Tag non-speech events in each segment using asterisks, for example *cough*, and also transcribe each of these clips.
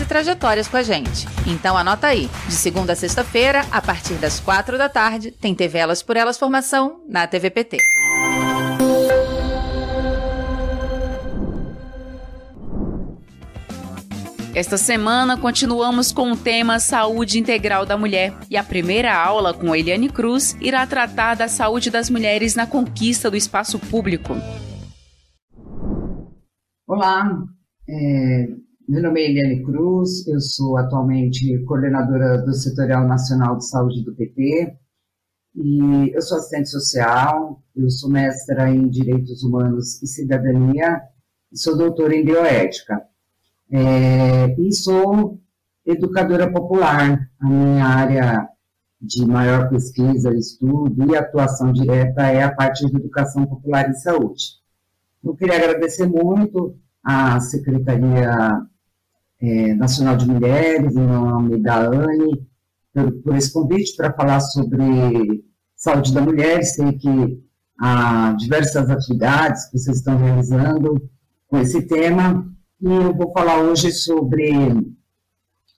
e trajetórias com a gente. Então anota aí, de segunda a sexta-feira, a partir das quatro da tarde, tem TV Elas por Elas Formação na TVPT. Esta semana continuamos com o tema Saúde Integral da Mulher e a primeira aula com Eliane Cruz irá tratar da saúde das mulheres na conquista do espaço público. Olá, é, meu nome é Eliane Cruz, eu sou atualmente coordenadora do Setorial Nacional de Saúde do PT e eu sou assistente social, eu sou mestra em Direitos Humanos e Cidadania e sou doutora em Bioética. É, e sou educadora popular, a minha área de maior pesquisa, estudo e atuação direta é a parte de educação popular e saúde. Eu queria agradecer muito à Secretaria é, Nacional de Mulheres, em nome da ANE, por, por esse convite para falar sobre saúde da mulher. Sei que há diversas atividades que vocês estão realizando com esse tema, e eu vou falar hoje sobre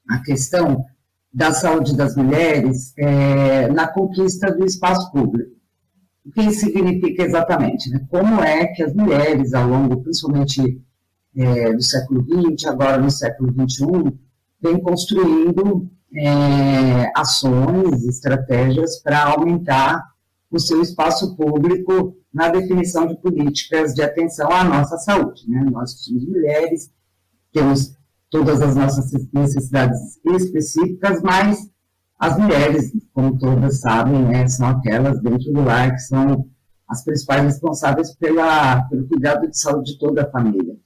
a questão da saúde das mulheres é, na conquista do espaço público. O que significa exatamente? Né? Como é que as mulheres, ao longo, principalmente é, do século XX, agora no século XXI, vem construindo é, ações, estratégias para aumentar o seu espaço público na definição de políticas de atenção à nossa saúde. Né? Nós somos mulheres, temos todas as nossas necessidades específicas, mas as mulheres, como todas sabem, né, são aquelas dentro do lar que são as principais responsáveis pela, pelo cuidado de saúde de toda a família.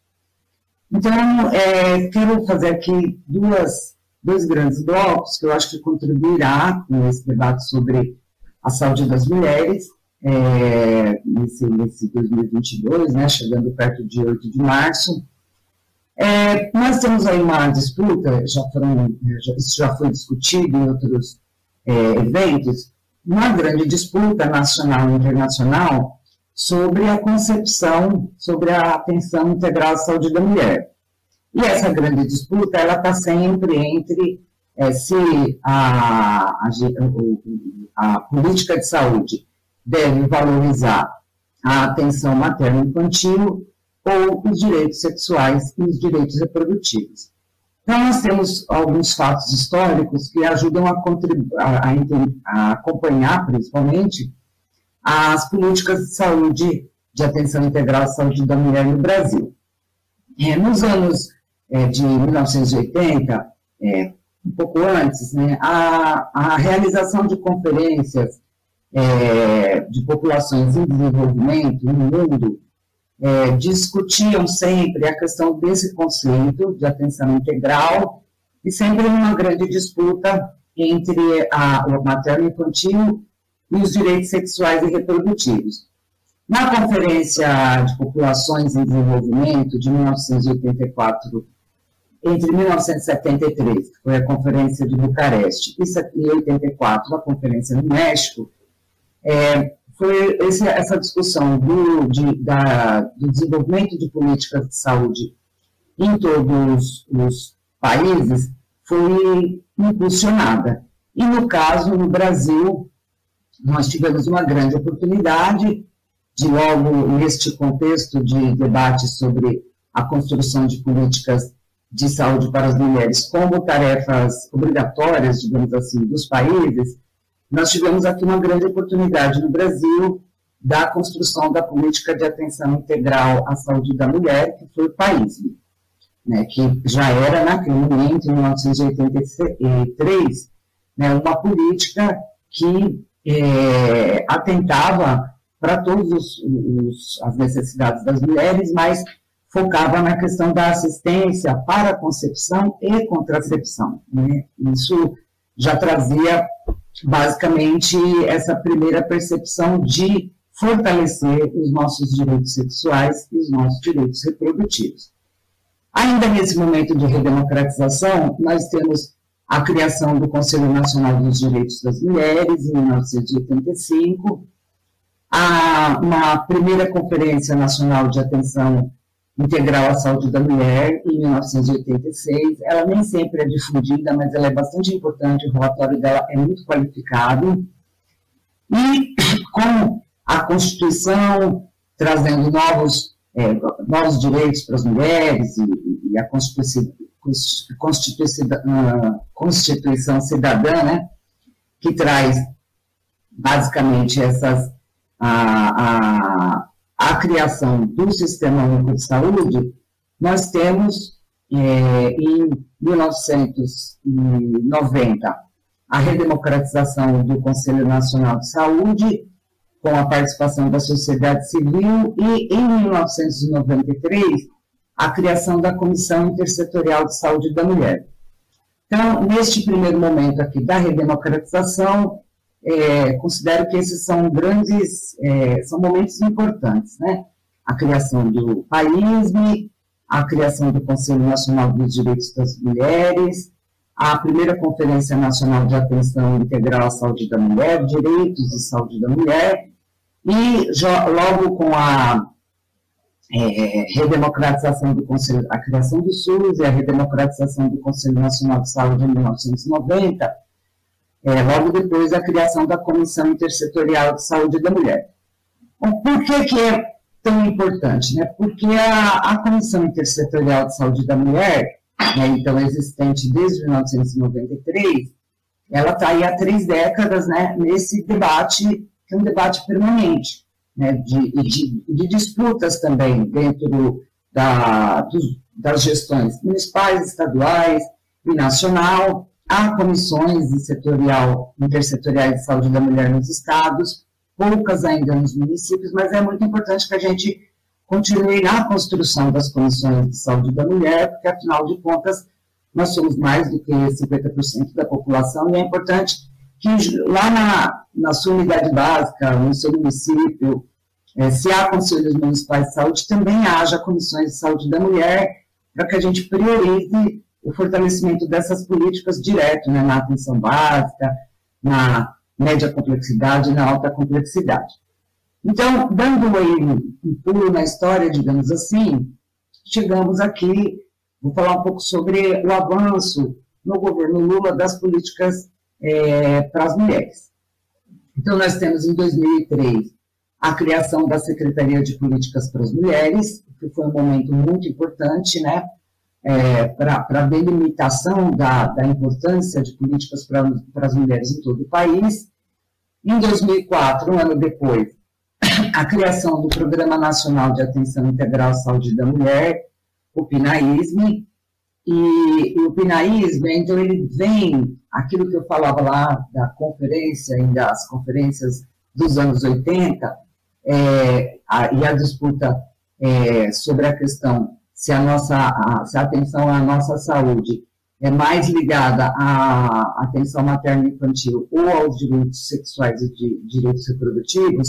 Então, é, quero fazer aqui duas, dois grandes blocos que eu acho que contribuirá com esse debate sobre a saúde das mulheres, é, nesse, nesse 2022, né, chegando perto de 8 de março. É, nós temos aí uma disputa, já foram, já, isso já foi discutido em outros é, eventos, uma grande disputa nacional e internacional sobre a concepção, sobre a atenção integral à saúde da mulher. E essa grande disputa, ela está sempre entre é, se a, a, a, política de saúde deve valorizar a atenção materno-infantil ou os direitos sexuais e os direitos reprodutivos. Então, nós temos alguns fatos históricos que ajudam a, a, a acompanhar, principalmente, as políticas de saúde, de atenção integral à saúde da mulher no Brasil. É, nos anos é, de 1980, é, um pouco antes, né, a, a realização de conferências é, de populações em desenvolvimento no mundo é, discutiam sempre a questão desse conceito de atenção integral e sempre uma grande disputa entre a, o materno infantil e os direitos sexuais e reprodutivos. Na Conferência de Populações em Desenvolvimento de 1984, entre 1973, que foi a Conferência de Bucareste, e 84, a Conferência no México, é, foi esse, essa discussão do, de, da, do desenvolvimento de políticas de saúde em todos os países foi impulsionada. E, no caso, no Brasil, nós tivemos uma grande oportunidade de, logo neste contexto de debate sobre a construção de políticas de saúde para as mulheres como tarefas obrigatórias, digamos assim, dos países, nós tivemos aqui uma grande oportunidade no Brasil da construção da política de atenção integral à saúde da mulher, que foi o país, né, que já era naquele momento, em 1983, né, uma política que é, atentava para todas as necessidades das mulheres, mas focava na questão da assistência para concepção e contracepção. Né? Isso já trazia basicamente essa primeira percepção de fortalecer os nossos direitos sexuais e os nossos direitos reprodutivos. Ainda nesse momento de redemocratização, nós temos a criação do Conselho Nacional dos Direitos das Mulheres, em 1985, a, uma primeira Conferência Nacional de Atenção Integral à Saúde da Mulher, em 1986. Ela nem sempre é difundida, mas ela é bastante importante, o relatório dela é muito qualificado. E com a Constituição trazendo novos, é, novos direitos para as mulheres e, e a Constituição, Constituição, Constituição Cidadã, né, que traz basicamente essas a, a, a criação do Sistema Único de Saúde, nós temos é, em 1990 a redemocratização do Conselho Nacional de Saúde, com a participação da sociedade civil, e em 1993 a criação da Comissão Intersetorial de Saúde da Mulher. Então, neste primeiro momento aqui da redemocratização, é, considero que esses são grandes, é, são momentos importantes, né? A criação do PAISME, a criação do Conselho Nacional dos Direitos das Mulheres, a primeira Conferência Nacional de Atenção Integral à Saúde da Mulher, Direitos de Saúde da Mulher, e logo com a é, redemocratização do Conselho, a criação do SUS e a redemocratização do Conselho Nacional de Saúde em 1990, é, logo depois da criação da Comissão Intersetorial de Saúde da Mulher. Bom, por que, que é tão importante? Né? Porque a, a Comissão Intersetorial de Saúde da Mulher, né, então existente desde 1993, ela está aí há três décadas né, nesse debate, que é um debate permanente, né, de, de, de disputas também dentro da, das gestões municipais, estaduais e nacional, Há comissões setorial, intersetoriais de saúde da mulher nos estados, poucas ainda nos municípios, mas é muito importante que a gente continue na construção das comissões de saúde da mulher, porque, afinal de contas, nós somos mais do que 50% da população, e é importante que lá na, na sua unidade básica, no seu município, é, se há conselhos municipais de saúde, também haja comissões de saúde da mulher, para que a gente priorize o fortalecimento dessas políticas direto, né, na atenção básica, na média complexidade na alta complexidade. Então, dando um pulo na história, digamos assim, chegamos aqui, vou falar um pouco sobre o avanço no governo Lula das políticas é, para as mulheres. Então, nós temos em 2003 a criação da Secretaria de Políticas para as Mulheres, que foi um momento muito importante, né, é, para a delimitação da, da, importância de políticas para as mulheres em todo o país. Em 2004, um ano depois, a criação do Programa Nacional de Atenção Integral à Saúde da Mulher, o PNAISME, e, e o PNAISME, então, ele vem, aquilo que eu falava lá da conferência, ainda as conferências dos anos 80, é, a, e a disputa é, sobre a questão se a nossa a, se a atenção à nossa saúde é mais ligada à atenção materna infantil ou aos direitos sexuais e de, direitos reprodutivos,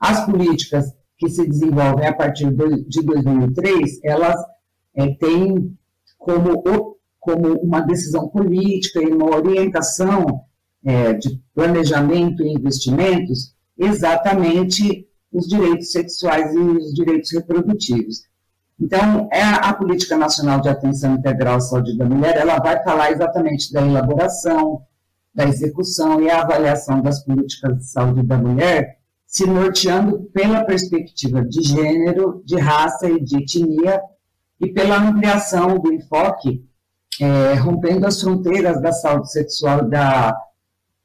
as políticas que se desenvolvem a partir de 2003, elas é, têm como, como uma decisão política e uma orientação é, de planejamento e investimentos exatamente os direitos sexuais e os direitos reprodutivos. Então, é a Política Nacional de Atenção Integral à Saúde da Mulher, ela vai falar exatamente da elaboração, da execução e avaliação das políticas de saúde da mulher, se norteando pela perspectiva de gênero, de raça e de etnia, e pela ampliação do enfoque, é, rompendo as fronteiras da saúde sexual da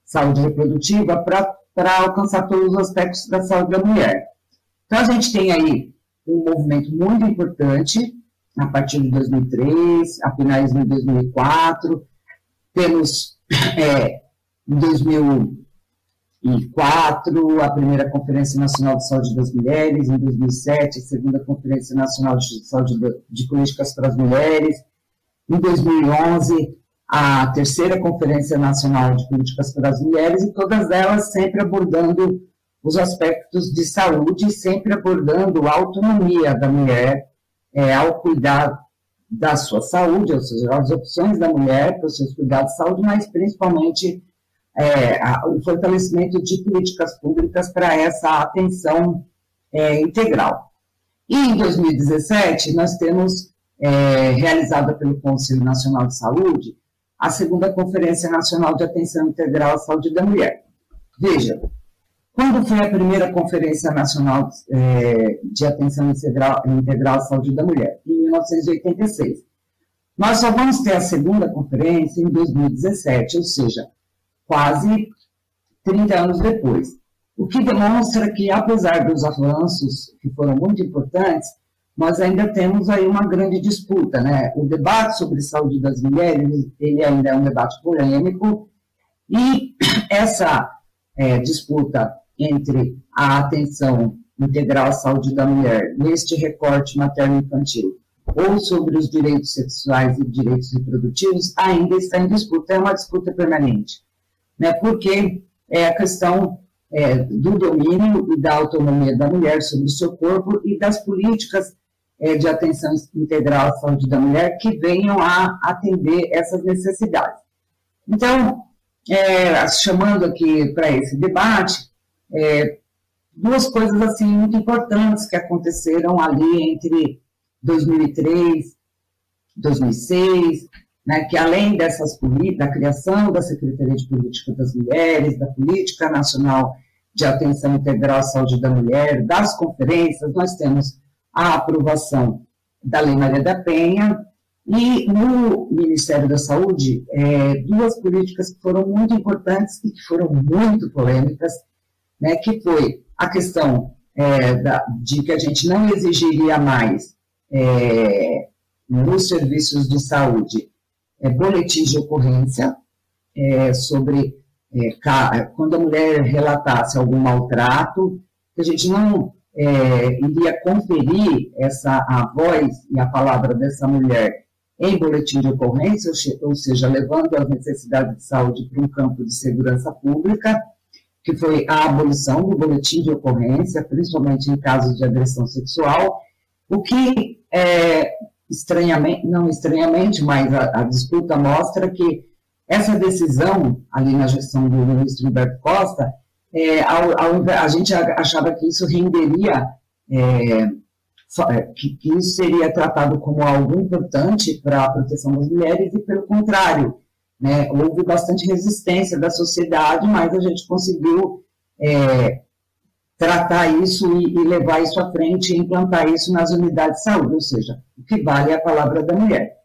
saúde reprodutiva para alcançar todos os aspectos da saúde da mulher. Então, a gente tem aí um movimento muito importante, a partir de 2003, a finais de 2004, temos é, em 2000 2004, a primeira Conferência Nacional de Saúde das Mulheres, em 2007, a segunda Conferência Nacional de Saúde de Políticas para as Mulheres, em 2011, a terceira Conferência Nacional de Políticas para as Mulheres, e todas elas sempre abordando os aspectos de saúde, sempre abordando a autonomia da mulher é, ao cuidar da sua saúde, ou seja, as opções da mulher para os seus cuidados de saúde, mas principalmente é, a, o fortalecimento de políticas públicas para essa atenção é, integral. E em 2017, nós temos é, realizada pelo Conselho Nacional de Saúde a segunda Conferência Nacional de Atenção Integral à Saúde da Mulher. Veja, quando foi a primeira Conferência Nacional é, de Atenção Integral, Integral à Saúde da Mulher? Em 1986. Nós só vamos ter a segunda conferência em 2017, ou seja, quase 30 anos depois. O que demonstra que, apesar dos avanços que foram muito importantes, nós ainda temos aí uma grande disputa, né? O debate sobre saúde das mulheres, ele ainda é um debate polêmico, e *clears throat* essa é, disputa entre a atenção integral à saúde da mulher neste recorte materno-infantil ou sobre os direitos sexuais e direitos reprodutivos ainda está em disputa, é uma disputa permanente, né? Porque é a questão é, do domínio e da autonomia da mulher sobre o seu corpo e das políticas é, de atenção integral à saúde da mulher que venham a atender essas necessidades. Então, é, chamando aqui para esse debate, é, duas coisas assim muito importantes que aconteceram ali entre 2003, 2006, né, que além dessas da criação da Secretaria de Política das Mulheres, da Política Nacional de Atenção Integral à Saúde da Mulher, das conferências, nós temos a aprovação da Lei Maria da Penha, e no Ministério da Saúde, é, duas políticas que foram muito importantes e que foram muito polêmicas, né, que foi a questão é, da, de que a gente não exigiria mais é, nos serviços de saúde é, boletins de ocorrência é, sobre é, quando a mulher relatasse algum maltrato, a gente não é, iria conferir essa, a voz e a palavra dessa mulher em boletim de ocorrência, ou seja, levando as necessidades de saúde para um campo de segurança pública, que foi a abolição do boletim de ocorrência, principalmente em casos de agressão sexual, o que, é, estranhamente, não estranhamente, mas a, a disputa mostra que essa decisão, ali na gestão do ministro Humberto Costa, é, ao, ao, a gente achava que isso renderia, é, é, que, que, isso seria tratado como algo importante para a proteção das mulheres, e pelo contrário, né, houve bastante resistência da sociedade, mas a gente conseguiu é, tratar isso e, e, levar isso à frente e implantar isso nas unidades de saúde, ou seja, o que vale é a palavra da mulher.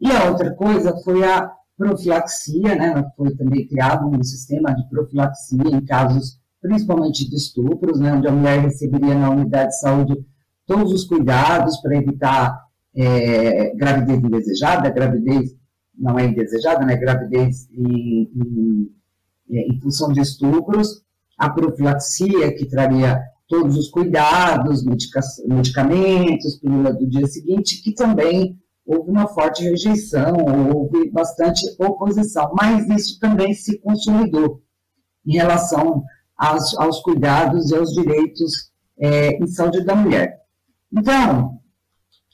E a outra coisa foi a profilaxia, né? Foi também criado um sistema de profilaxia em casos principalmente de estupros, né? Onde a mulher receberia na unidade de saúde todos os cuidados para evitar é, gravidez indesejada, gravidez não é indesejada, né? Gravidez em, em, em função de estupros, a profilaxia que traria todos os cuidados, medica medicamentos, pílula do dia seguinte, que também houve uma forte rejeição, houve bastante oposição, mas isso também se consolidou em relação aos, aos cuidados e aos direitos é, em saúde da mulher. Então,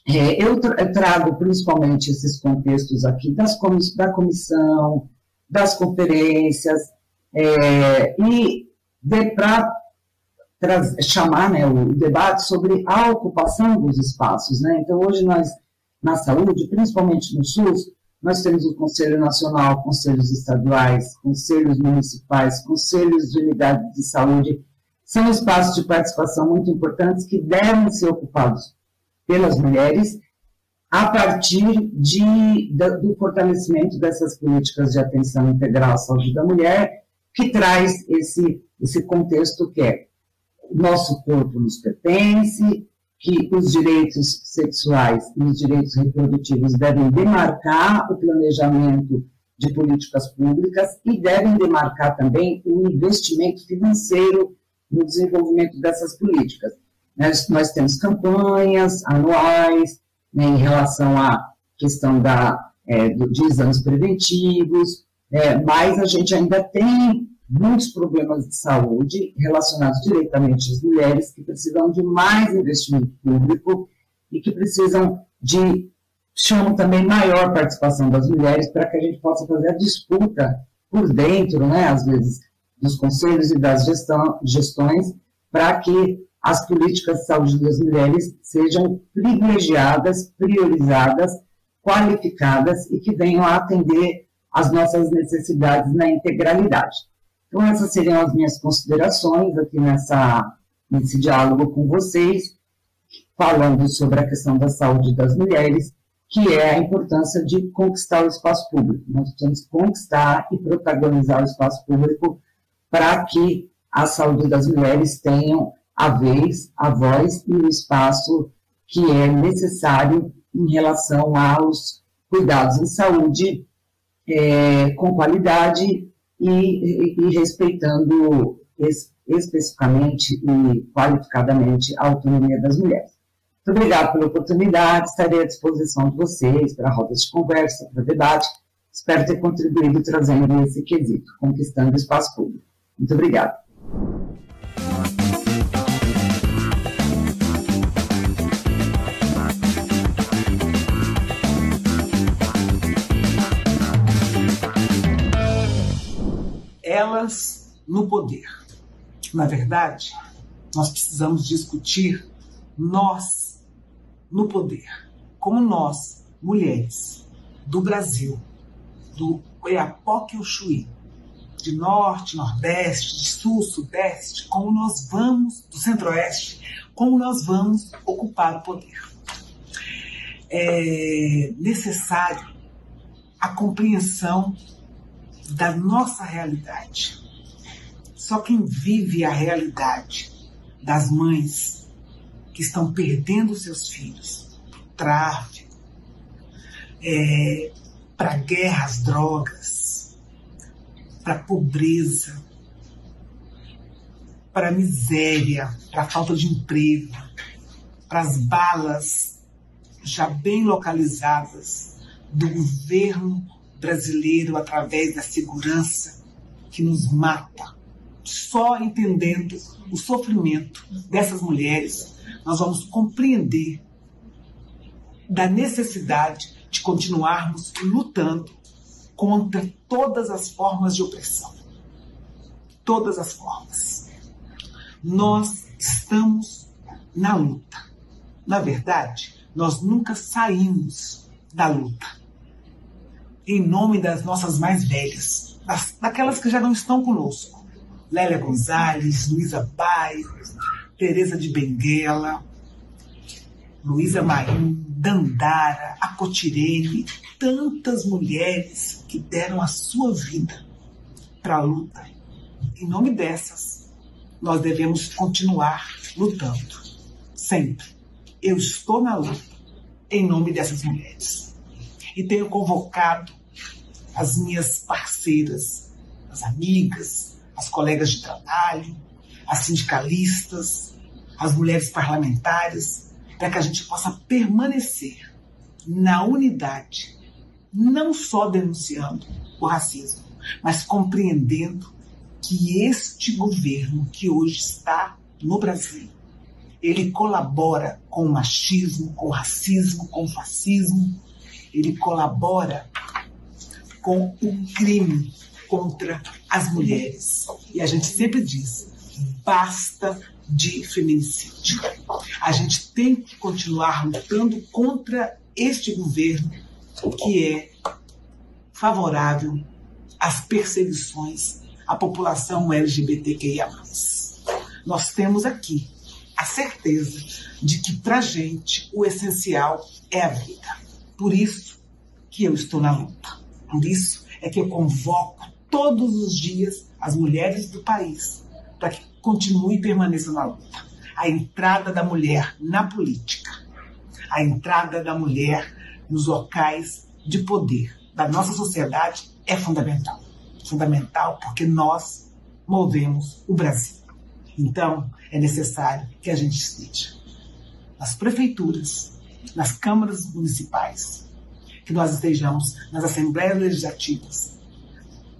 é, eu trago principalmente esses contextos aqui das da comissão, das conferências, é, e para chamar né, o debate sobre a ocupação dos espaços. Né? Então, hoje nós na saúde, principalmente no SUS, nós temos o Conselho Nacional, conselhos estaduais, conselhos municipais, conselhos de unidade de saúde. São espaços de participação muito importantes que devem ser ocupados pelas mulheres a partir de, do fortalecimento dessas políticas de atenção integral à saúde da mulher, que traz esse, esse contexto que é nosso corpo nos pertence, que os direitos sexuais e os direitos reprodutivos devem demarcar o planejamento de políticas públicas e devem demarcar também o investimento financeiro no desenvolvimento dessas políticas. Nós, nós temos campanhas anuais né, em relação à questão da, é, de exames preventivos, é, mas a gente ainda tem muitos problemas de saúde relacionados diretamente às mulheres que precisam de mais investimento público e que precisam de, chamo também, maior participação das mulheres para que a gente possa fazer a disputa por dentro, né, às vezes, dos conselhos e das gestão, gestões, para que as políticas de saúde das mulheres sejam privilegiadas, priorizadas, qualificadas e que venham a atender as nossas necessidades na integralidade. Então, essas seriam as minhas considerações aqui nessa, nesse diálogo com vocês, falando sobre a questão da saúde das mulheres, que é a importância de conquistar o espaço público. Nós precisamos conquistar e protagonizar o espaço público para que a saúde das mulheres tenham a vez, a voz e o espaço que é necessário em relação aos cuidados em saúde é, com qualidade e, e, e respeitando es, especificamente e qualificadamente a autonomia das mulheres. Muito obrigada pela oportunidade, estarei à disposição de vocês para rodas de conversa, para debate. Espero ter contribuído trazendo esse quesito, conquistando o espaço público. Muito obrigada. No poder. Na verdade, nós precisamos discutir nós no poder. Como nós, mulheres do Brasil, do Oiapoque Chuí, de norte, nordeste, de sul, sudeste, como nós vamos, do centro-oeste, como nós vamos ocupar o poder. É necessário a compreensão da nossa realidade. Só quem vive a realidade das mães que estão perdendo seus filhos, tráfico, é, para guerras, drogas, para pobreza, para miséria, para falta de emprego, para as balas já bem localizadas do governo brasileiro através da segurança que nos mata. Só entendendo o sofrimento dessas mulheres, nós vamos compreender da necessidade de continuarmos lutando contra todas as formas de opressão. Todas as formas. Nós estamos na luta. Na verdade, nós nunca saímos da luta. Em nome das nossas mais velhas, das, daquelas que já não estão conosco. Lélia Gonzalez, Luísa Baio, Teresa de Benguela, Luísa Marim, Dandara, Acotirene, tantas mulheres que deram a sua vida para a luta. Em nome dessas, nós devemos continuar lutando, sempre. Eu estou na luta em nome dessas mulheres. E tenho convocado as minhas parceiras, as amigas, as colegas de trabalho, as sindicalistas, as mulheres parlamentares, para que a gente possa permanecer na unidade, não só denunciando o racismo, mas compreendendo que este governo que hoje está no Brasil, ele colabora com o machismo, com o racismo, com o fascismo, ele colabora com o crime contra as mulheres. E a gente sempre diz: basta de feminicídio. A gente tem que continuar lutando contra este governo que é favorável às perseguições à população LGBTQIA. Nós temos aqui a certeza de que para gente o essencial é a vida. Por isso que eu estou na luta. Por isso é que eu convoco todos os dias as mulheres do país para que continue e permaneça na luta. A entrada da mulher na política, a entrada da mulher nos locais de poder da nossa sociedade é fundamental. Fundamental porque nós movemos o Brasil. Então, é necessário que a gente esteja nas prefeituras, nas câmaras municipais, que nós estejamos nas assembleias legislativas,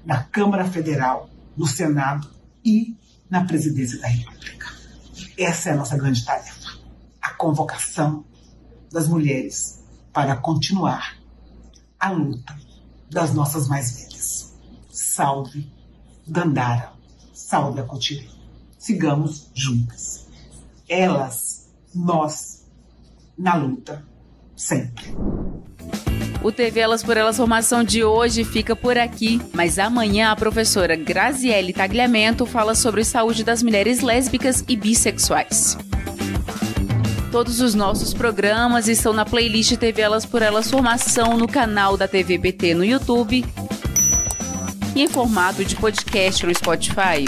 na Câmara Federal, no Senado e na Presidência da República. Essa é a nossa grande tarefa. A convocação das mulheres para continuar a luta das nossas mais velhas. Salve Dandara, salve a Cotirê. Sigamos juntas. Elas, nós, na luta, sempre. O TV Elas por Elas Formação de hoje fica por aqui, mas amanhã a professora Graziele Tagliamento fala sobre saúde das mulheres lésbicas e bissexuais. Todos os nossos programas estão na playlist TV Elas por Elas Formação no canal da TVBT no YouTube e em formato de podcast no Spotify.